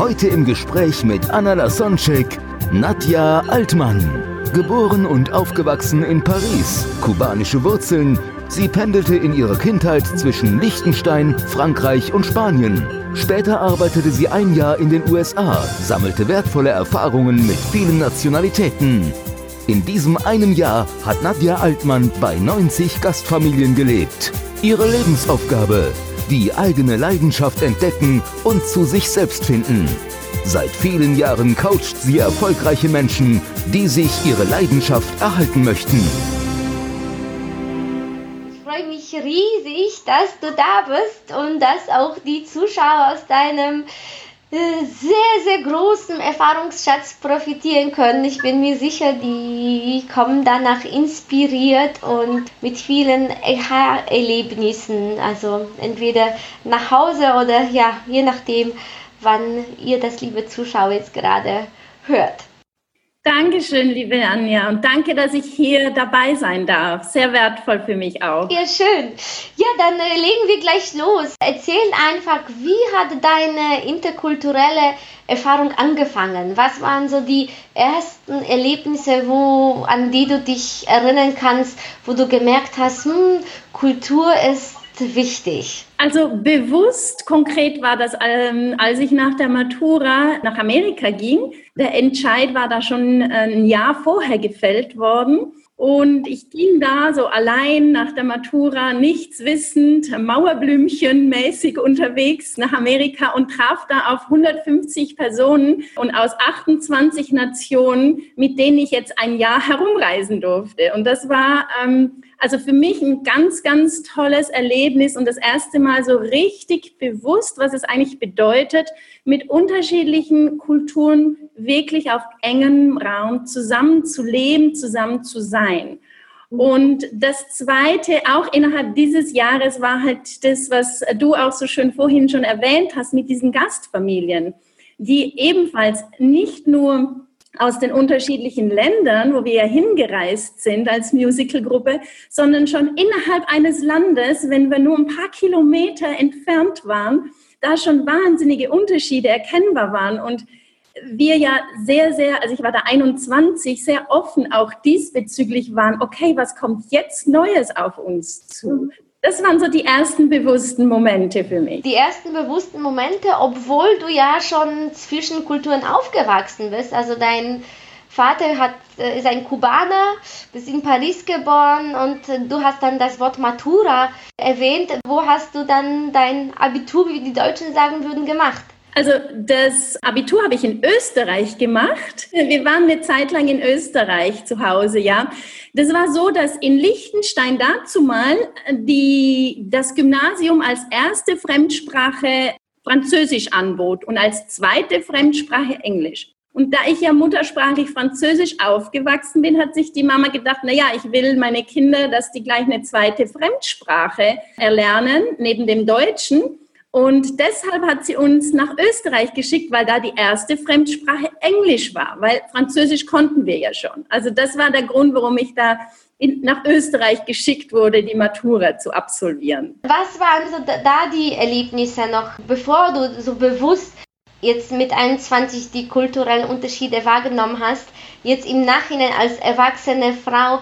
Heute im Gespräch mit Anna Lasonczek, Nadja Altmann. Geboren und aufgewachsen in Paris, kubanische Wurzeln. Sie pendelte in ihrer Kindheit zwischen Liechtenstein, Frankreich und Spanien. Später arbeitete sie ein Jahr in den USA, sammelte wertvolle Erfahrungen mit vielen Nationalitäten. In diesem einem Jahr hat Nadja Altmann bei 90 Gastfamilien gelebt. Ihre Lebensaufgabe, die eigene Leidenschaft entdecken und zu sich selbst finden. Seit vielen Jahren coacht sie erfolgreiche Menschen, die sich ihre Leidenschaft erhalten möchten. Ich freue mich riesig, dass du da bist und dass auch die Zuschauer aus deinem sehr, sehr großen Erfahrungsschatz profitieren können. Ich bin mir sicher, die kommen danach inspiriert und mit vielen Aha-Erlebnissen. Also entweder nach Hause oder ja, je nachdem, wann ihr das, liebe Zuschauer, jetzt gerade hört. Dankeschön, liebe Anja, und danke, dass ich hier dabei sein darf. Sehr wertvoll für mich auch. Ja, schön. Ja, dann äh, legen wir gleich los. Erzähl einfach, wie hat deine interkulturelle Erfahrung angefangen? Was waren so die ersten Erlebnisse, wo, an die du dich erinnern kannst, wo du gemerkt hast, hm, Kultur ist wichtig? Also bewusst konkret war das, ähm, als ich nach der Matura nach Amerika ging. Der Entscheid war da schon ein Jahr vorher gefällt worden. Und ich ging da so allein nach der Matura, nichts wissend, Mauerblümchen-mäßig unterwegs nach Amerika und traf da auf 150 Personen und aus 28 Nationen, mit denen ich jetzt ein Jahr herumreisen durfte. Und das war ähm, also für mich ein ganz, ganz tolles Erlebnis und das erste Mal so richtig bewusst, was es eigentlich bedeutet, mit unterschiedlichen Kulturen wirklich auf engem Raum zusammen zu leben, zusammen zu sein. Und das Zweite, auch innerhalb dieses Jahres, war halt das, was du auch so schön vorhin schon erwähnt hast, mit diesen Gastfamilien, die ebenfalls nicht nur aus den unterschiedlichen Ländern, wo wir ja hingereist sind als Musicalgruppe, sondern schon innerhalb eines Landes, wenn wir nur ein paar Kilometer entfernt waren, da schon wahnsinnige Unterschiede erkennbar waren und wir ja sehr, sehr, also ich war da 21, sehr offen auch diesbezüglich waren, okay, was kommt jetzt Neues auf uns zu? Das waren so die ersten bewussten Momente für mich. Die ersten bewussten Momente, obwohl du ja schon zwischen Kulturen aufgewachsen bist. Also dein Vater hat, äh, ist ein Kubaner, bist in Paris geboren und du hast dann das Wort Matura erwähnt. Wo hast du dann dein Abitur, wie die Deutschen sagen würden, gemacht? Also das Abitur habe ich in Österreich gemacht. Wir waren eine Zeit lang in Österreich zu Hause, ja. Das war so, dass in Liechtenstein dazu mal die, das Gymnasium als erste Fremdsprache Französisch anbot und als zweite Fremdsprache Englisch. Und da ich ja muttersprachlich Französisch aufgewachsen bin, hat sich die Mama gedacht, na ja, ich will meine Kinder, dass die gleich eine zweite Fremdsprache erlernen, neben dem Deutschen. Und deshalb hat sie uns nach Österreich geschickt, weil da die erste Fremdsprache Englisch war, weil Französisch konnten wir ja schon. Also das war der Grund, warum ich da in, nach Österreich geschickt wurde, die Matura zu absolvieren. Was waren so da die Erlebnisse noch, bevor du so bewusst jetzt mit 21 die kulturellen Unterschiede wahrgenommen hast, jetzt im Nachhinein als erwachsene Frau,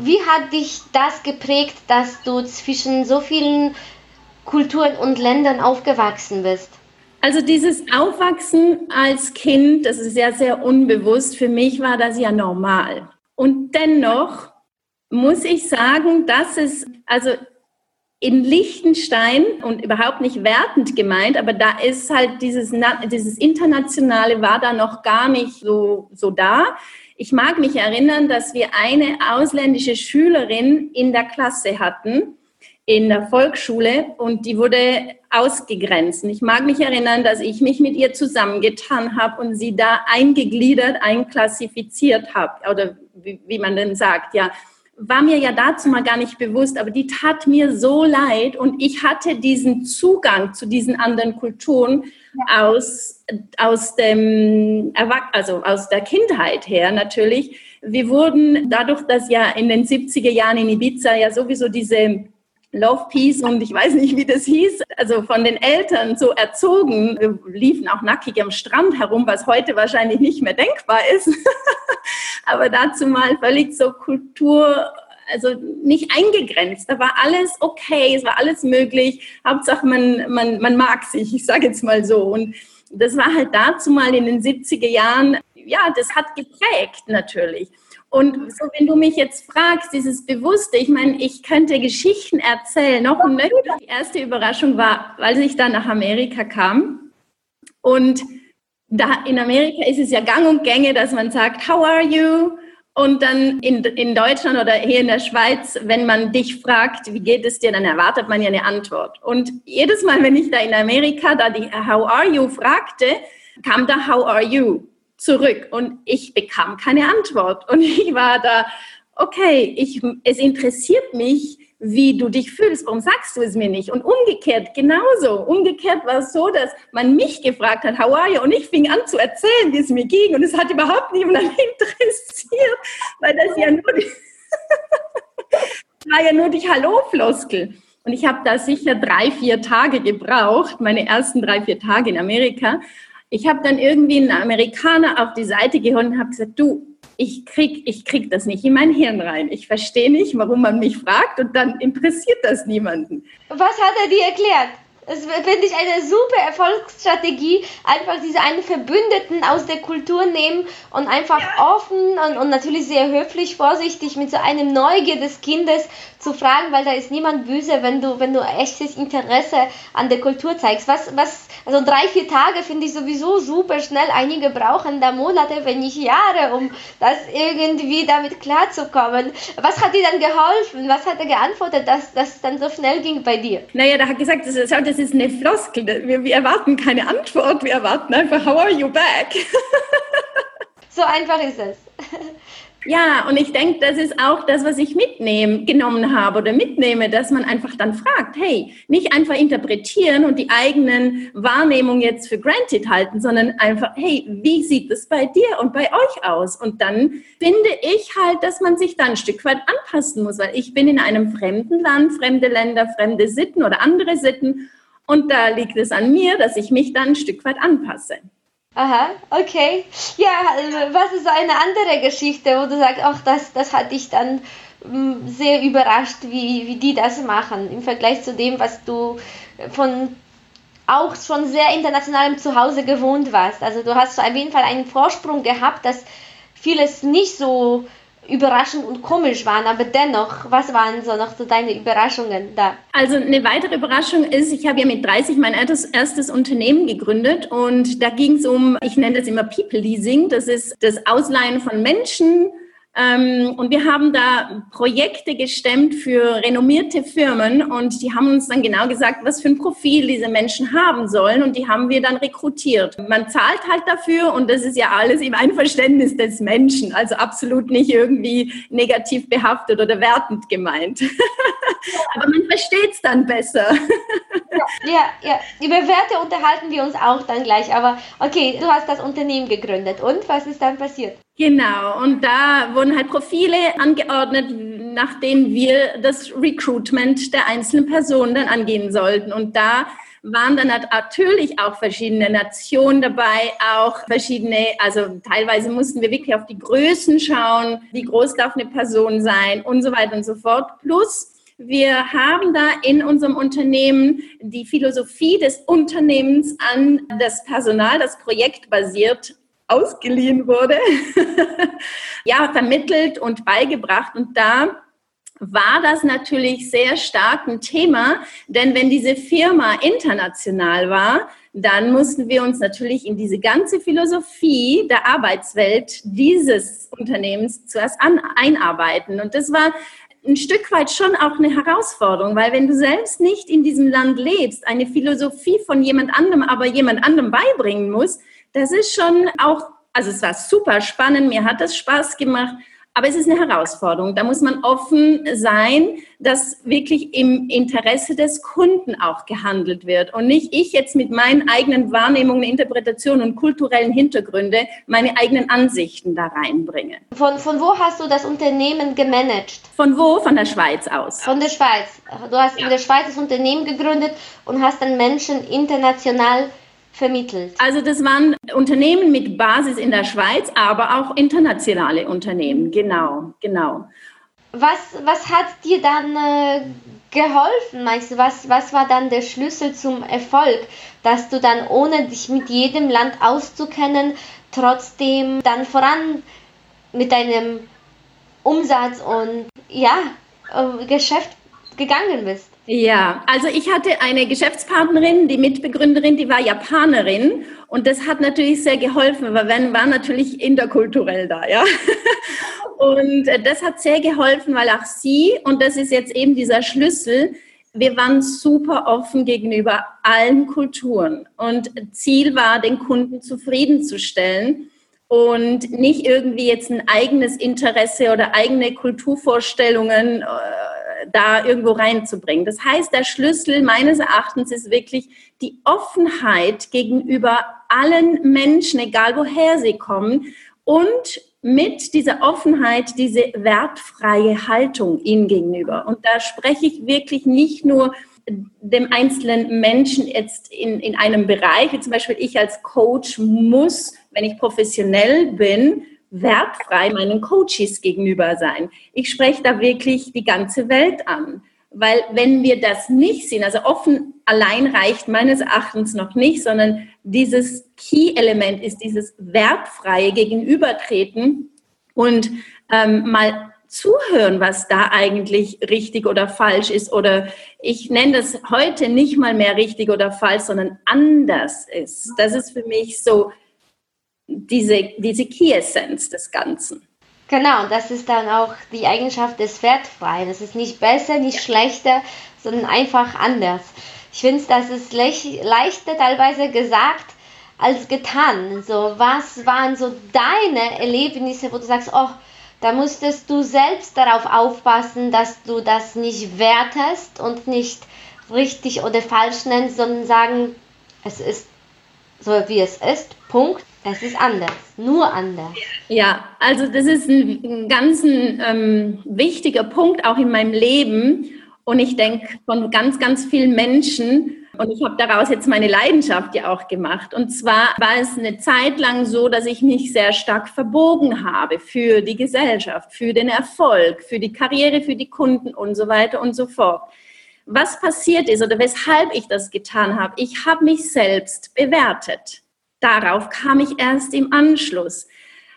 wie hat dich das geprägt, dass du zwischen so vielen Kulturen und Ländern aufgewachsen bist? Also dieses Aufwachsen als Kind, das ist ja sehr unbewusst. Für mich war das ja normal. Und dennoch muss ich sagen, dass es, also in Liechtenstein und überhaupt nicht wertend gemeint, aber da ist halt dieses, dieses Internationale war da noch gar nicht so, so da. Ich mag mich erinnern, dass wir eine ausländische Schülerin in der Klasse hatten, in der Volksschule und die wurde ausgegrenzt. Ich mag mich erinnern, dass ich mich mit ihr zusammengetan habe und sie da eingegliedert, einklassifiziert habe oder wie, wie man denn sagt, ja, war mir ja dazu mal gar nicht bewusst, aber die tat mir so leid und ich hatte diesen Zugang zu diesen anderen Kulturen ja. aus, aus dem also aus der Kindheit her natürlich. Wir wurden dadurch, dass ja in den 70er Jahren in Ibiza ja sowieso diese Love Peace und ich weiß nicht, wie das hieß, also von den Eltern so erzogen. Wir liefen auch nackig am Strand herum, was heute wahrscheinlich nicht mehr denkbar ist. Aber dazu mal völlig so Kultur, also nicht eingegrenzt. Da war alles okay, es war alles möglich. Hauptsache man, man, man mag sich, ich sage jetzt mal so. Und das war halt dazu mal in den 70er Jahren, ja, das hat geprägt natürlich. Und so, wenn du mich jetzt fragst, dieses Bewusste, ich meine, ich könnte Geschichten erzählen, noch und nöcher. Die erste Überraschung war, als ich dann nach Amerika kam. Und da in Amerika ist es ja gang und gänge, dass man sagt, how are you? Und dann in, in Deutschland oder hier in der Schweiz, wenn man dich fragt, wie geht es dir, dann erwartet man ja eine Antwort. Und jedes Mal, wenn ich da in Amerika da die How are you fragte, kam da How are you? Zurück und ich bekam keine Antwort. Und ich war da, okay, ich, es interessiert mich, wie du dich fühlst. Warum sagst du es mir nicht? Und umgekehrt genauso. Umgekehrt war es so, dass man mich gefragt hat, how are you? Und ich fing an zu erzählen, wie es mir ging. Und es hat überhaupt niemand interessiert, weil das ja nur die, war ja nur die Hallo-Floskel. Und ich habe da sicher drei, vier Tage gebraucht, meine ersten drei, vier Tage in Amerika, ich habe dann irgendwie einen Amerikaner auf die Seite geholt und habe gesagt, du, ich krieg, ich krieg das nicht in mein Hirn rein. Ich verstehe nicht, warum man mich fragt und dann interessiert das niemanden. Was hat er dir erklärt? Das finde ich eine super Erfolgsstrategie. Einfach diese einen Verbündeten aus der Kultur nehmen und einfach ja. offen und, und natürlich sehr höflich, vorsichtig mit so einem Neugier des Kindes zu fragen, weil da ist niemand böse, wenn du, wenn du echtes Interesse an der Kultur zeigst. Was, was, also drei, vier Tage finde ich sowieso super schnell. Einige brauchen da Monate, wenn nicht Jahre, um das irgendwie damit klarzukommen. Was hat dir dann geholfen? Was hat er geantwortet, dass das dann so schnell ging bei dir? Naja, da hat gesagt, das ist, das ist eine Floskel. Wir, wir erwarten keine Antwort, wir erwarten einfach, how are you back? so einfach ist es. Ja, und ich denke, das ist auch das, was ich mitnehmen, genommen habe oder mitnehme, dass man einfach dann fragt, hey, nicht einfach interpretieren und die eigenen Wahrnehmungen jetzt für granted halten, sondern einfach, hey, wie sieht es bei dir und bei euch aus? Und dann finde ich halt, dass man sich dann ein Stück weit anpassen muss, weil ich bin in einem fremden Land, fremde Länder, fremde Sitten oder andere Sitten und da liegt es an mir, dass ich mich dann ein Stück weit anpasse. Aha, okay. Ja, was ist eine andere Geschichte, wo du sagst, ach, das, das hat dich dann mm, sehr überrascht, wie, wie die das machen, im Vergleich zu dem, was du von auch schon sehr internationalem Zuhause gewohnt warst. Also du hast auf jeden Fall einen Vorsprung gehabt, dass vieles nicht so überraschend und komisch waren, aber dennoch, was waren so noch so deine Überraschungen da? Also eine weitere Überraschung ist, ich habe ja mit 30 mein erstes, Unternehmen gegründet und da ging es um, ich nenne das immer People Leasing, das ist das Ausleihen von Menschen und wir haben da Projekte gestemmt für renommierte Firmen und die haben uns dann genau gesagt, was für ein Profil diese Menschen haben sollen und die haben wir dann rekrutiert. Man zahlt halt dafür und das ist ja alles im Einverständnis des Menschen, also absolut nicht irgendwie negativ behaftet oder wertend gemeint. Aber man versteht es dann besser. ja, ja, über Werte unterhalten wir uns auch dann gleich, aber okay, du hast das Unternehmen gegründet und was ist dann passiert? Genau, und da wurden halt Profile angeordnet, nach denen wir das Recruitment der einzelnen Personen dann angehen sollten. Und da waren dann natürlich auch verschiedene Nationen dabei, auch verschiedene, also teilweise mussten wir wirklich auf die Größen schauen, wie groß darf eine Person sein und so weiter und so fort. Plus, wir haben da in unserem Unternehmen die Philosophie des Unternehmens an das Personal, das projektbasiert ausgeliehen wurde, ja, vermittelt und beigebracht. Und da war das natürlich sehr stark ein Thema, denn wenn diese Firma international war, dann mussten wir uns natürlich in diese ganze Philosophie der Arbeitswelt dieses Unternehmens zuerst an, einarbeiten. Und das war ein Stück weit schon auch eine Herausforderung, weil wenn du selbst nicht in diesem Land lebst, eine Philosophie von jemand anderem, aber jemand anderem beibringen musst, das ist schon auch, also es war super spannend, mir hat das Spaß gemacht, aber es ist eine Herausforderung. Da muss man offen sein, dass wirklich im Interesse des Kunden auch gehandelt wird und nicht ich jetzt mit meinen eigenen Wahrnehmungen, Interpretationen und kulturellen Hintergründe meine eigenen Ansichten da reinbringe. Von, von wo hast du das Unternehmen gemanagt? Von wo? Von der Schweiz aus. Von der Schweiz. Du hast ja. in der Schweiz das Unternehmen gegründet und hast dann Menschen international vermittelt? Also das waren Unternehmen mit Basis in der Schweiz, aber auch internationale Unternehmen, genau, genau. Was, was hat dir dann äh, geholfen, meinst du? Was, was war dann der Schlüssel zum Erfolg, dass du dann, ohne dich mit jedem Land auszukennen, trotzdem dann voran mit deinem Umsatz und ja, äh, Geschäft gegangen bist? Ja, also ich hatte eine Geschäftspartnerin, die Mitbegründerin, die war Japanerin und das hat natürlich sehr geholfen, weil wir waren natürlich interkulturell da, ja. Und das hat sehr geholfen, weil auch sie, und das ist jetzt eben dieser Schlüssel, wir waren super offen gegenüber allen Kulturen und Ziel war, den Kunden zufriedenzustellen und nicht irgendwie jetzt ein eigenes Interesse oder eigene Kulturvorstellungen äh, da irgendwo reinzubringen. Das heißt, der Schlüssel meines Erachtens ist wirklich die Offenheit gegenüber allen Menschen, egal woher sie kommen und mit dieser Offenheit diese wertfreie Haltung ihnen gegenüber. Und da spreche ich wirklich nicht nur dem einzelnen Menschen jetzt in, in einem Bereich, wie zum Beispiel ich als Coach muss, wenn ich professionell bin, wertfrei meinen Coaches gegenüber sein. Ich spreche da wirklich die ganze Welt an. Weil wenn wir das nicht sehen, also offen allein reicht meines Erachtens noch nicht, sondern dieses Key-Element ist dieses wertfreie Gegenübertreten und ähm, mal zuhören, was da eigentlich richtig oder falsch ist. Oder ich nenne das heute nicht mal mehr richtig oder falsch, sondern anders ist. Das ist für mich so diese, diese Key-Essenz des Ganzen. Genau, das ist dann auch die Eigenschaft des Wertfreien. Es ist nicht besser, nicht schlechter, sondern einfach anders. Ich finde, das ist leichter teilweise gesagt als getan. So, was waren so deine Erlebnisse, wo du sagst, oh, da musstest du selbst darauf aufpassen, dass du das nicht wertest und nicht richtig oder falsch nennst, sondern sagen, es ist so wie es ist, Punkt. Es ist anders, nur anders. Ja, also das ist ein, ein ganz ähm, wichtiger Punkt auch in meinem Leben. Und ich denke von ganz, ganz vielen Menschen, und ich habe daraus jetzt meine Leidenschaft ja auch gemacht. Und zwar war es eine Zeit lang so, dass ich mich sehr stark verbogen habe für die Gesellschaft, für den Erfolg, für die Karriere, für die Kunden und so weiter und so fort. Was passiert ist oder weshalb ich das getan habe, ich habe mich selbst bewertet darauf kam ich erst im Anschluss.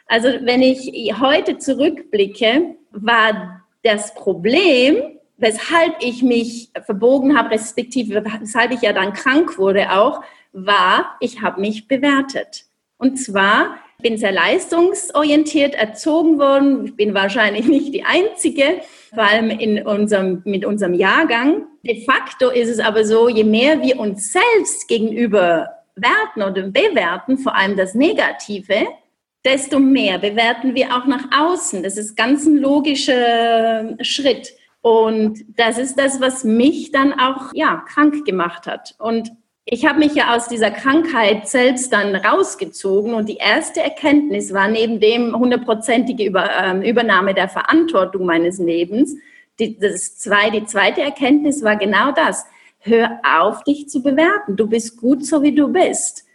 Also wenn ich heute zurückblicke, war das Problem, weshalb ich mich verbogen habe, respektive weshalb ich ja dann krank wurde auch, war, ich habe mich bewertet. Und zwar, bin sehr leistungsorientiert erzogen worden. Ich bin wahrscheinlich nicht die Einzige, vor allem in unserem, mit unserem Jahrgang. De facto ist es aber so, je mehr wir uns selbst gegenüber werten oder bewerten, vor allem das Negative, desto mehr bewerten wir auch nach außen. Das ist ganz ein logischer Schritt. Und das ist das, was mich dann auch ja, krank gemacht hat. Und ich habe mich ja aus dieser Krankheit selbst dann rausgezogen und die erste Erkenntnis war neben dem hundertprozentige Über, äh, Übernahme der Verantwortung meines Lebens, die, das zwei, die zweite Erkenntnis war genau das. Hör auf, dich zu bewerten. Du bist gut, so wie du bist.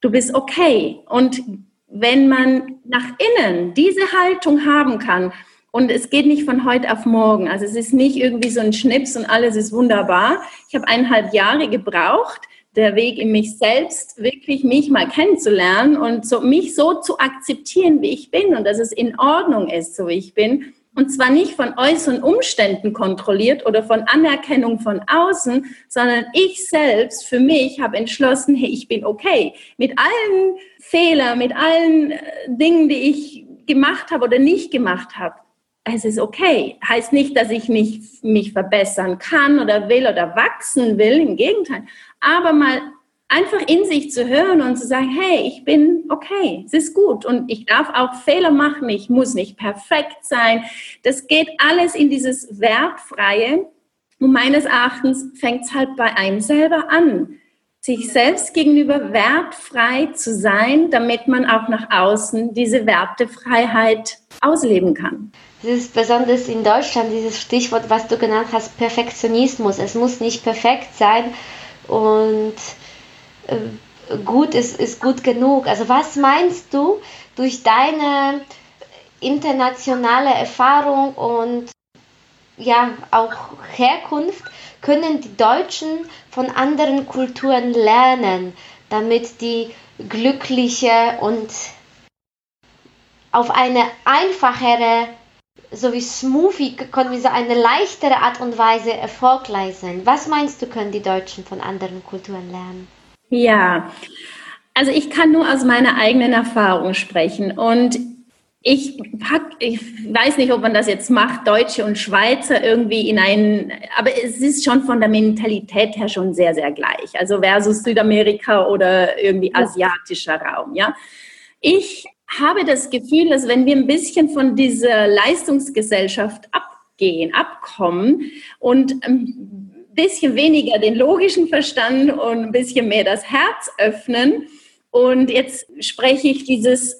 Du bist okay. Und wenn man nach innen diese Haltung haben kann, und es geht nicht von heute auf morgen, also es ist nicht irgendwie so ein Schnips und alles ist wunderbar. Ich habe eineinhalb Jahre gebraucht, der Weg in mich selbst, wirklich mich mal kennenzulernen und so, mich so zu akzeptieren, wie ich bin und dass es in Ordnung ist, so wie ich bin und zwar nicht von äußeren Umständen kontrolliert oder von Anerkennung von außen, sondern ich selbst für mich habe entschlossen, hey, ich bin okay. Mit allen Fehlern, mit allen äh, Dingen, die ich gemacht habe oder nicht gemacht habe. es ist okay. Heißt nicht, dass ich nicht mich verbessern kann oder will oder wachsen will, im Gegenteil. Aber mal einfach in sich zu hören und zu sagen, hey, ich bin okay, es ist gut und ich darf auch Fehler machen, ich muss nicht perfekt sein. Das geht alles in dieses Wertfreie und meines Erachtens fängt es halt bei einem selber an, sich selbst gegenüber wertfrei zu sein, damit man auch nach außen diese Wertefreiheit ausleben kann. Das ist besonders in Deutschland dieses Stichwort, was du genannt hast, Perfektionismus. Es muss nicht perfekt sein und äh, gut ist, ist gut genug. Also was meinst du durch deine internationale Erfahrung und ja auch Herkunft können die Deutschen von anderen Kulturen lernen, damit die glückliche und auf eine einfachere, so wie smoothie, können wir sagen, eine leichtere Art und Weise erfolgreich sind. Was meinst du, können die Deutschen von anderen Kulturen lernen? Ja, also ich kann nur aus meiner eigenen Erfahrung sprechen und ich pack, ich weiß nicht, ob man das jetzt macht, Deutsche und Schweizer irgendwie in einen, aber es ist schon von der Mentalität her schon sehr, sehr gleich. Also versus Südamerika oder irgendwie asiatischer Raum, ja. Ich habe das Gefühl, dass wenn wir ein bisschen von dieser Leistungsgesellschaft abgehen, abkommen und ein bisschen weniger den logischen Verstand und ein bisschen mehr das Herz öffnen, und jetzt spreche ich dieses äh,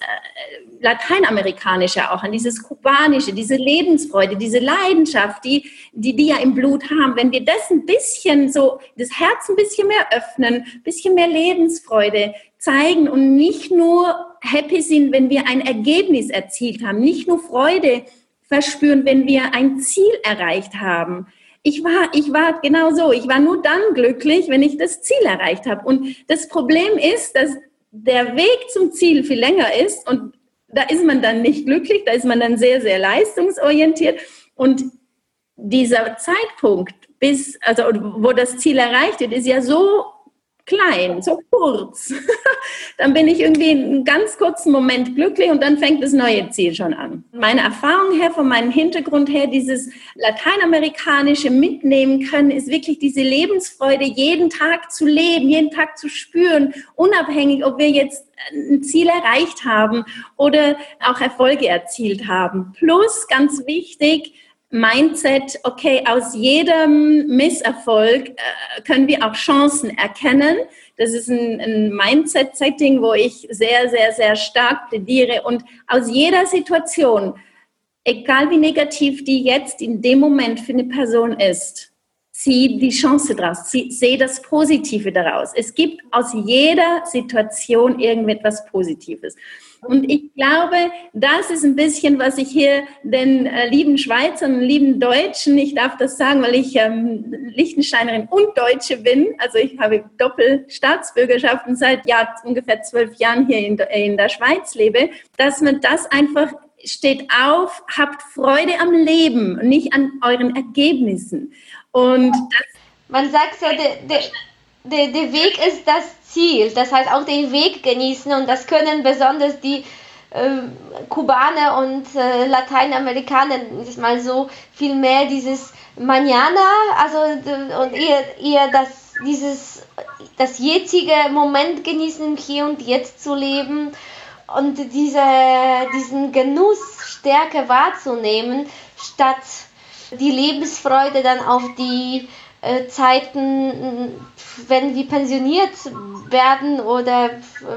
Lateinamerikanische auch an, dieses Kubanische, diese Lebensfreude, diese Leidenschaft, die, die die ja im Blut haben. Wenn wir das ein bisschen so, das Herz ein bisschen mehr öffnen, ein bisschen mehr Lebensfreude zeigen und nicht nur happy sind, wenn wir ein Ergebnis erzielt haben, nicht nur Freude verspüren, wenn wir ein Ziel erreicht haben. Ich war, ich war genau so. Ich war nur dann glücklich, wenn ich das Ziel erreicht habe. Und das Problem ist, dass der Weg zum Ziel viel länger ist und da ist man dann nicht glücklich, da ist man dann sehr, sehr leistungsorientiert und dieser Zeitpunkt, bis, also wo das Ziel erreicht wird, ist ja so klein, so kurz. dann bin ich irgendwie einen ganz kurzen Moment glücklich und dann fängt das neue Ziel schon an. Meine Erfahrung her, von meinem Hintergrund her, dieses lateinamerikanische Mitnehmen können, ist wirklich diese Lebensfreude, jeden Tag zu leben, jeden Tag zu spüren, unabhängig, ob wir jetzt ein Ziel erreicht haben oder auch Erfolge erzielt haben. Plus, ganz wichtig, Mindset, okay, aus jedem Misserfolg äh, können wir auch Chancen erkennen. Das ist ein, ein Mindset-Setting, wo ich sehr, sehr, sehr stark plädiere. Und aus jeder Situation, egal wie negativ die jetzt in dem Moment für eine Person ist, zieh die Chance daraus, sehe das Positive daraus. Es gibt aus jeder Situation irgendetwas Positives. Und ich glaube, das ist ein bisschen, was ich hier den äh, lieben Schweizern und lieben Deutschen, ich darf das sagen, weil ich ähm, Liechtensteinerin und Deutsche bin, also ich habe Doppelstaatsbürgerschaft und seit ja, ungefähr zwölf Jahren hier in, in der Schweiz lebe, dass man das einfach steht auf, habt Freude am Leben, nicht an euren Ergebnissen. Und das man sagt so, der, der, der, der Weg ist das Ziel. Das heißt auch den Weg genießen und das können besonders die äh, Kubaner und äh, Lateinamerikaner ist mal so viel mehr dieses Manana, also und ihr, ihr das dieses das jetzige Moment genießen, hier und jetzt zu leben und diese, diesen Genuss stärker wahrzunehmen, statt die Lebensfreude dann auf die äh, Zeiten, wenn wir pensioniert werden oder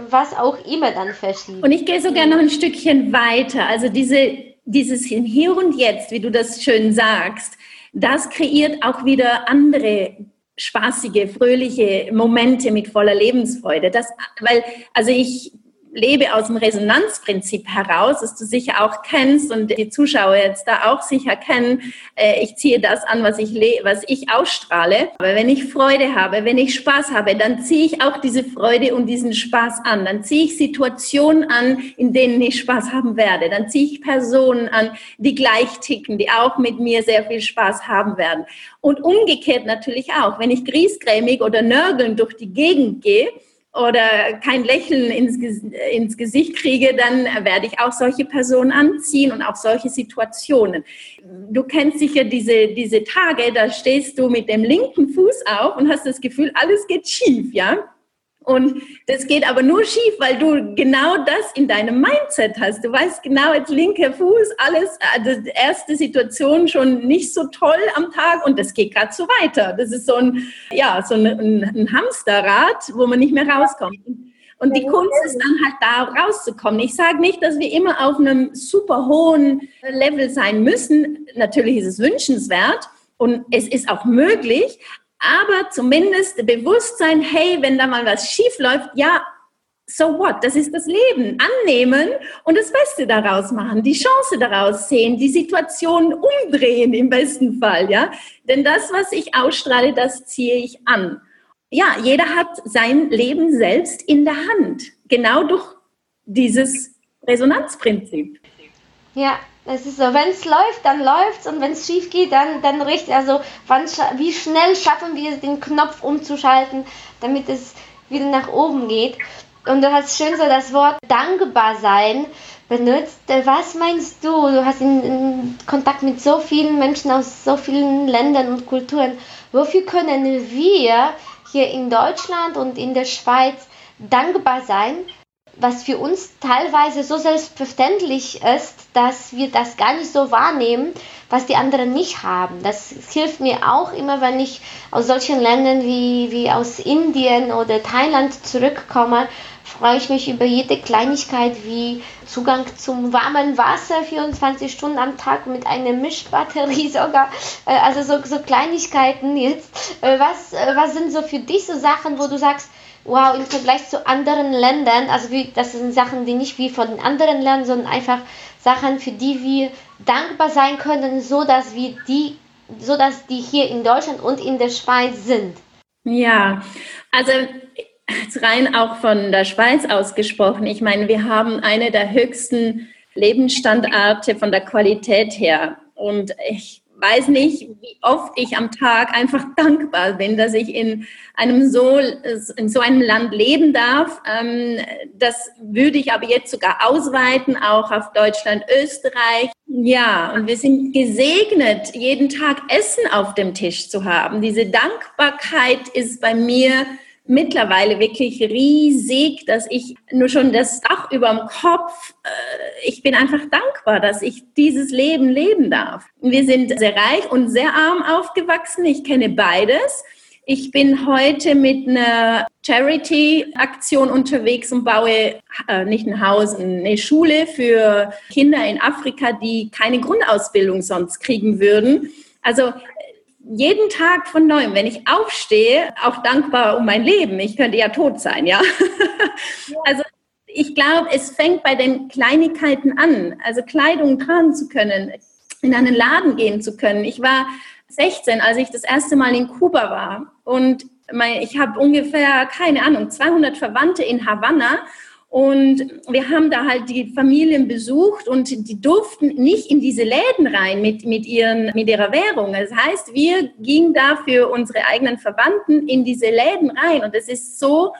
was auch immer dann verschieben. Und ich gehe sogar noch ein Stückchen weiter. Also diese, dieses Hier und Jetzt, wie du das schön sagst, das kreiert auch wieder andere spaßige, fröhliche Momente mit voller Lebensfreude. Das, weil, also ich lebe aus dem Resonanzprinzip heraus, das du sicher auch kennst und die Zuschauer jetzt da auch sicher kennen. Äh, ich ziehe das an, was ich, was ich ausstrahle. Aber wenn ich Freude habe, wenn ich Spaß habe, dann ziehe ich auch diese Freude und diesen Spaß an. Dann ziehe ich Situationen an, in denen ich Spaß haben werde. Dann ziehe ich Personen an, die gleich ticken, die auch mit mir sehr viel Spaß haben werden. Und umgekehrt natürlich auch, wenn ich griesgrämig oder nörgelnd durch die Gegend gehe, oder kein Lächeln ins, ins Gesicht kriege, dann werde ich auch solche Personen anziehen und auch solche Situationen. Du kennst sicher diese, diese Tage, da stehst du mit dem linken Fuß auf und hast das Gefühl, alles geht schief, ja? Und das geht aber nur schief, weil du genau das in deinem Mindset hast. Du weißt genau, als linker Fuß, alles, also erste Situation schon nicht so toll am Tag und das geht gerade so weiter. Das ist so ein, ja, so ein, ein Hamsterrad, wo man nicht mehr rauskommt. Und die Kunst ist dann halt da rauszukommen. Ich sage nicht, dass wir immer auf einem super hohen Level sein müssen. Natürlich ist es wünschenswert und es ist auch möglich, aber zumindest Bewusstsein, hey, wenn da mal was schief läuft, ja, so what? Das ist das Leben. Annehmen und das Beste daraus machen, die Chance daraus sehen, die Situation umdrehen im besten Fall, ja. Denn das, was ich ausstrahle, das ziehe ich an. Ja, jeder hat sein Leben selbst in der Hand. Genau durch dieses Resonanzprinzip. Ja, es ist so, wenn es läuft, dann läuft es und wenn es schief geht, dann, dann richtig. Also wann, wie schnell schaffen wir es, den Knopf umzuschalten, damit es wieder nach oben geht. Und du hast schön so das Wort dankbar sein benutzt. Was meinst du? Du hast in, in Kontakt mit so vielen Menschen aus so vielen Ländern und Kulturen. Wofür können wir hier in Deutschland und in der Schweiz dankbar sein? Was für uns teilweise so selbstverständlich ist, dass wir das gar nicht so wahrnehmen, was die anderen nicht haben. Das hilft mir auch immer, wenn ich aus solchen Ländern wie, wie aus Indien oder Thailand zurückkomme, freue ich mich über jede Kleinigkeit wie Zugang zum warmen Wasser 24 Stunden am Tag mit einer Mischbatterie sogar. Äh, also so, so Kleinigkeiten jetzt. Äh, was, äh, was sind so für dich so Sachen, wo du sagst, wow, im Vergleich zu anderen Ländern, also wie, das sind Sachen, die nicht wie von den anderen lernen, sondern einfach Sachen, für die wir dankbar sein können, so dass wir die, so dass die hier in Deutschland und in der Schweiz sind. Ja, also rein auch von der Schweiz ausgesprochen. Ich meine, wir haben eine der höchsten Lebensstandarte von der Qualität her. Und ich weiß nicht, wie oft ich am Tag einfach dankbar bin, dass ich in einem so, in so einem Land leben darf. Ähm, das würde ich aber jetzt sogar ausweiten, auch auf Deutschland, Österreich. Ja, und wir sind gesegnet, jeden Tag Essen auf dem Tisch zu haben. Diese Dankbarkeit ist bei mir mittlerweile wirklich riesig, dass ich nur schon das Dach über dem Kopf, äh, ich bin einfach dankbar, dass ich dieses Leben leben darf. Wir sind sehr reich und sehr arm aufgewachsen. Ich kenne beides. Ich bin heute mit einer Charity-Aktion unterwegs und baue äh, nicht ein Haus, eine Schule für Kinder in Afrika, die keine Grundausbildung sonst kriegen würden. Also jeden Tag von neuem, wenn ich aufstehe, auch dankbar um mein Leben. Ich könnte ja tot sein, ja. Also ich glaube, es fängt bei den Kleinigkeiten an. Also Kleidung tragen zu können, in einen Laden gehen zu können. Ich war 16, als ich das erste Mal in Kuba war und ich habe ungefähr, keine Ahnung, 200 Verwandte in Havanna und wir haben da halt die Familien besucht und die durften nicht in diese Läden rein mit, mit, ihren, mit ihrer Währung. Das heißt, wir gingen da für unsere eigenen Verwandten in diese Läden rein. Und es ist so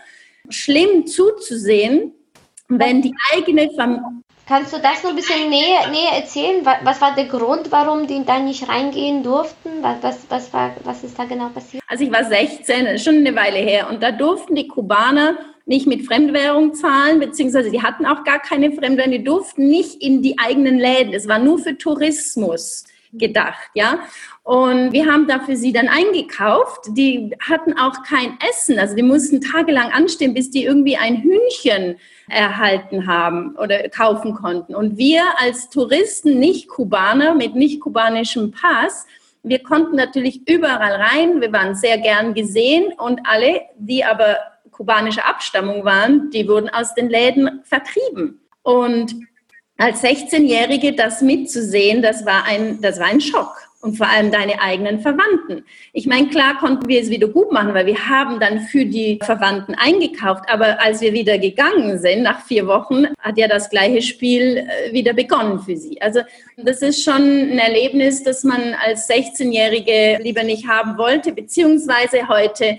schlimm zuzusehen, wenn die eigene Familie. Kannst du das noch ein bisschen näher, näher erzählen? Was war der Grund, warum die da nicht reingehen durften? Was, was, was, war, was ist da genau passiert? Also ich war 16, schon eine Weile her. Und da durften die Kubaner nicht mit Fremdwährung zahlen, beziehungsweise die hatten auch gar keine Fremdwährung, die durften nicht in die eigenen Läden. Es war nur für Tourismus gedacht, ja. Und wir haben dafür sie dann eingekauft. Die hatten auch kein Essen, also die mussten tagelang anstehen, bis die irgendwie ein Hühnchen erhalten haben oder kaufen konnten. Und wir als Touristen, nicht Kubaner mit nicht kubanischem Pass, wir konnten natürlich überall rein. Wir waren sehr gern gesehen und alle, die aber kubanischer Abstammung waren, die wurden aus den Läden vertrieben. Und als 16-Jährige das mitzusehen, das war ein, das war ein Schock. Und vor allem deine eigenen Verwandten. Ich meine, klar konnten wir es wieder gut machen, weil wir haben dann für die Verwandten eingekauft. Aber als wir wieder gegangen sind, nach vier Wochen, hat ja das gleiche Spiel äh, wieder begonnen für sie. Also das ist schon ein Erlebnis, das man als 16-Jährige lieber nicht haben wollte, beziehungsweise heute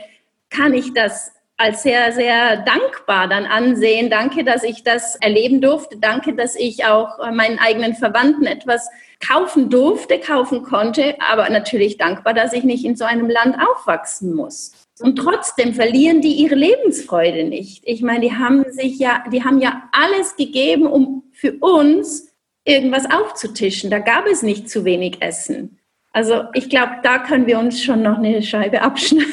kann ich das als sehr, sehr dankbar dann ansehen. Danke, dass ich das erleben durfte. Danke, dass ich auch meinen eigenen Verwandten etwas kaufen durfte, kaufen konnte. Aber natürlich dankbar, dass ich nicht in so einem Land aufwachsen muss. Und trotzdem verlieren die ihre Lebensfreude nicht. Ich meine, die haben sich ja, die haben ja alles gegeben, um für uns irgendwas aufzutischen. Da gab es nicht zu wenig Essen. Also ich glaube, da können wir uns schon noch eine Scheibe abschneiden.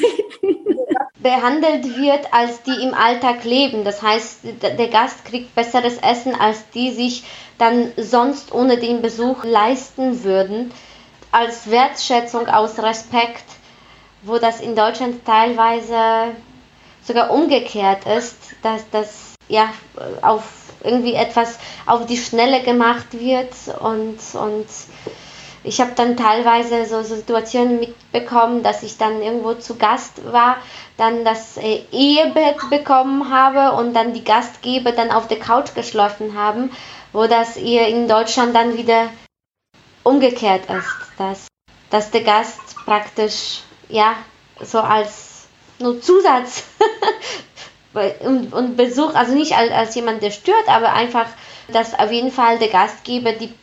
Behandelt wird, als die im Alltag leben. Das heißt, der Gast kriegt besseres Essen, als die sich dann sonst ohne den Besuch leisten würden. Als Wertschätzung, aus Respekt, wo das in Deutschland teilweise sogar umgekehrt ist, dass das ja auf irgendwie etwas auf die Schnelle gemacht wird und, und ich habe dann teilweise so Situationen mitbekommen, dass ich dann irgendwo zu Gast war, dann das äh, Ehebett bekommen habe und dann die Gastgeber dann auf der Couch geschlafen haben, wo das eher in Deutschland dann wieder umgekehrt ist, dass, dass der Gast praktisch ja so als nur Zusatz und, und Besuch, also nicht als, als jemand, der stört, aber einfach, dass auf jeden Fall der Gastgeber die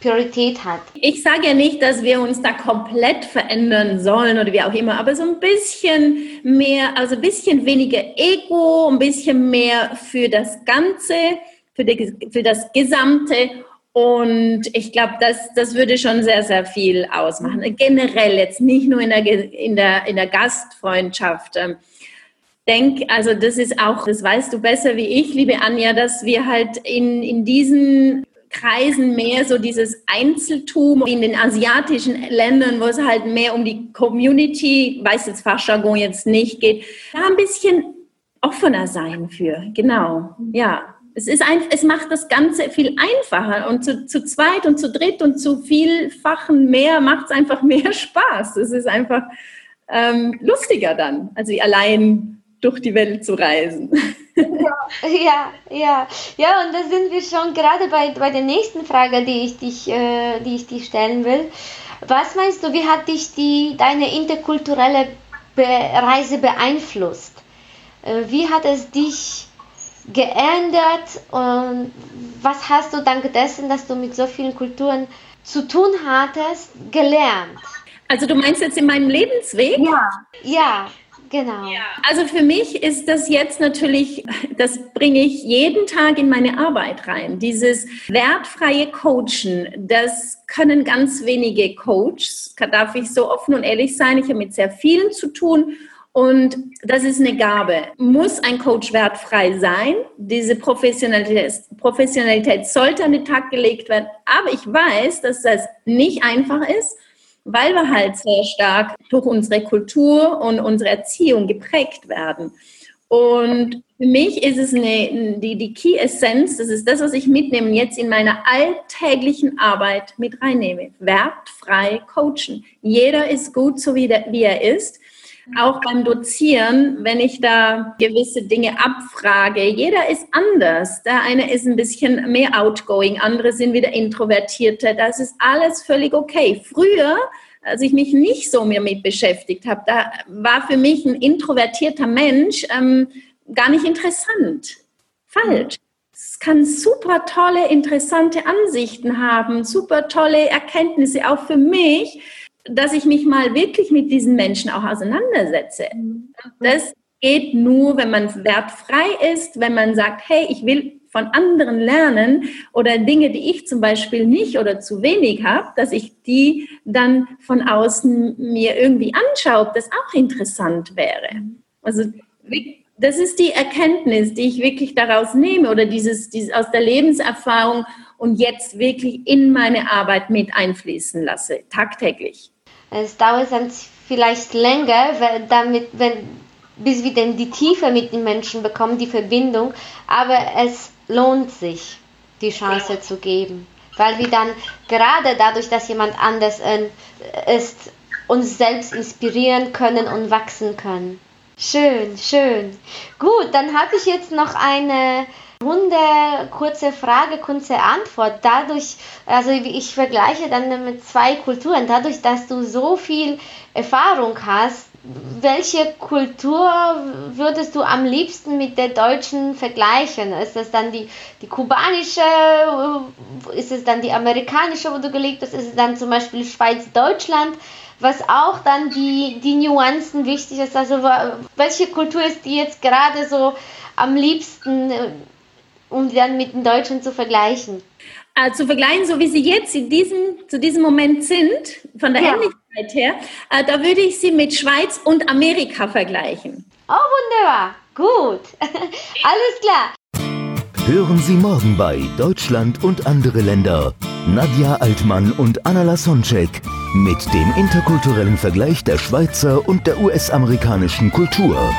Priorität hat. Ich sage ja nicht, dass wir uns da komplett verändern sollen oder wie auch immer, aber so ein bisschen mehr, also ein bisschen weniger Ego, ein bisschen mehr für das Ganze, für, die, für das Gesamte. Und ich glaube, das, das würde schon sehr, sehr viel ausmachen. Generell jetzt nicht nur in der, in der, in der Gastfreundschaft. Ähm, denke, also das ist auch, das weißt du besser wie ich, liebe Anja, dass wir halt in, in diesen Kreisen mehr so dieses Einzeltum in den asiatischen Ländern, wo es halt mehr um die Community, weiß jetzt Fachjargon jetzt nicht geht, da ein bisschen offener sein für. Genau, ja. Es, ist ein, es macht das Ganze viel einfacher und zu, zu zweit und zu dritt und zu vielfachen mehr macht es einfach mehr Spaß. Es ist einfach ähm, lustiger dann, also allein durch die Welt zu reisen. Ja, ja, ja, und da sind wir schon gerade bei, bei der nächsten Frage, die ich dich, äh, die ich dich stellen will. Was meinst du, wie hat dich die, deine interkulturelle Be Reise beeinflusst? Äh, wie hat es dich geändert und was hast du dank dessen, dass du mit so vielen Kulturen zu tun hattest, gelernt? Also du meinst jetzt in meinem Lebensweg? Ja. Ja, Genau. Ja, also für mich ist das jetzt natürlich, das bringe ich jeden Tag in meine Arbeit rein. Dieses wertfreie Coachen, das können ganz wenige Coaches, darf ich so offen und ehrlich sein. Ich habe mit sehr vielen zu tun und das ist eine Gabe. Muss ein Coach wertfrei sein? Diese Professionalität, Professionalität sollte an den Tag gelegt werden. Aber ich weiß, dass das nicht einfach ist weil wir halt sehr stark durch unsere Kultur und unsere Erziehung geprägt werden. Und für mich ist es eine, die, die Key Essenz, das ist das, was ich mitnehme jetzt in meiner alltäglichen Arbeit mit reinnehme. Wertfrei coachen. Jeder ist gut, so wie, der, wie er ist. Auch beim Dozieren, wenn ich da gewisse Dinge abfrage, jeder ist anders. Der eine ist ein bisschen mehr outgoing, andere sind wieder introvertierter. Das ist alles völlig okay. Früher, als ich mich nicht so mehr mit beschäftigt habe, da war für mich ein introvertierter Mensch ähm, gar nicht interessant. Falsch. Es kann super tolle, interessante Ansichten haben, super tolle Erkenntnisse, auch für mich dass ich mich mal wirklich mit diesen Menschen auch auseinandersetze. Mhm. Das geht nur, wenn man wertfrei ist, wenn man sagt, hey, ich will von anderen lernen oder Dinge, die ich zum Beispiel nicht oder zu wenig habe, dass ich die dann von außen mir irgendwie anschaue, ob das auch interessant wäre. Also das ist die Erkenntnis, die ich wirklich daraus nehme oder dieses, dieses aus der Lebenserfahrung und jetzt wirklich in meine Arbeit mit einfließen lasse, tagtäglich. Es dauert dann vielleicht länger, damit, wenn, bis wir dann die Tiefe mit den Menschen bekommen, die Verbindung. Aber es lohnt sich, die Chance zu geben. Weil wir dann gerade dadurch, dass jemand anders ist, uns selbst inspirieren können und wachsen können. Schön, schön. Gut, dann habe ich jetzt noch eine Runde, kurze Frage, kurze Antwort. Dadurch, also ich vergleiche dann mit zwei Kulturen. Dadurch, dass du so viel Erfahrung hast, welche Kultur würdest du am liebsten mit der deutschen vergleichen? Ist es dann die, die kubanische, ist es dann die amerikanische, wo du gelebt hast, ist es dann zum Beispiel Schweiz-Deutschland? was auch dann die, die Nuancen wichtig ist. Also welche Kultur ist die jetzt gerade so am liebsten, um dann mit den Deutschen zu vergleichen? Äh, zu vergleichen, so wie sie jetzt in diesem, zu diesem Moment sind, von der ja. Ähnlichkeit her, äh, da würde ich sie mit Schweiz und Amerika vergleichen. Oh, wunderbar. Gut. Alles klar. Hören Sie morgen bei Deutschland und andere Länder. Nadja Altmann und Anna Lasonczek mit dem interkulturellen Vergleich der Schweizer und der US-amerikanischen Kultur.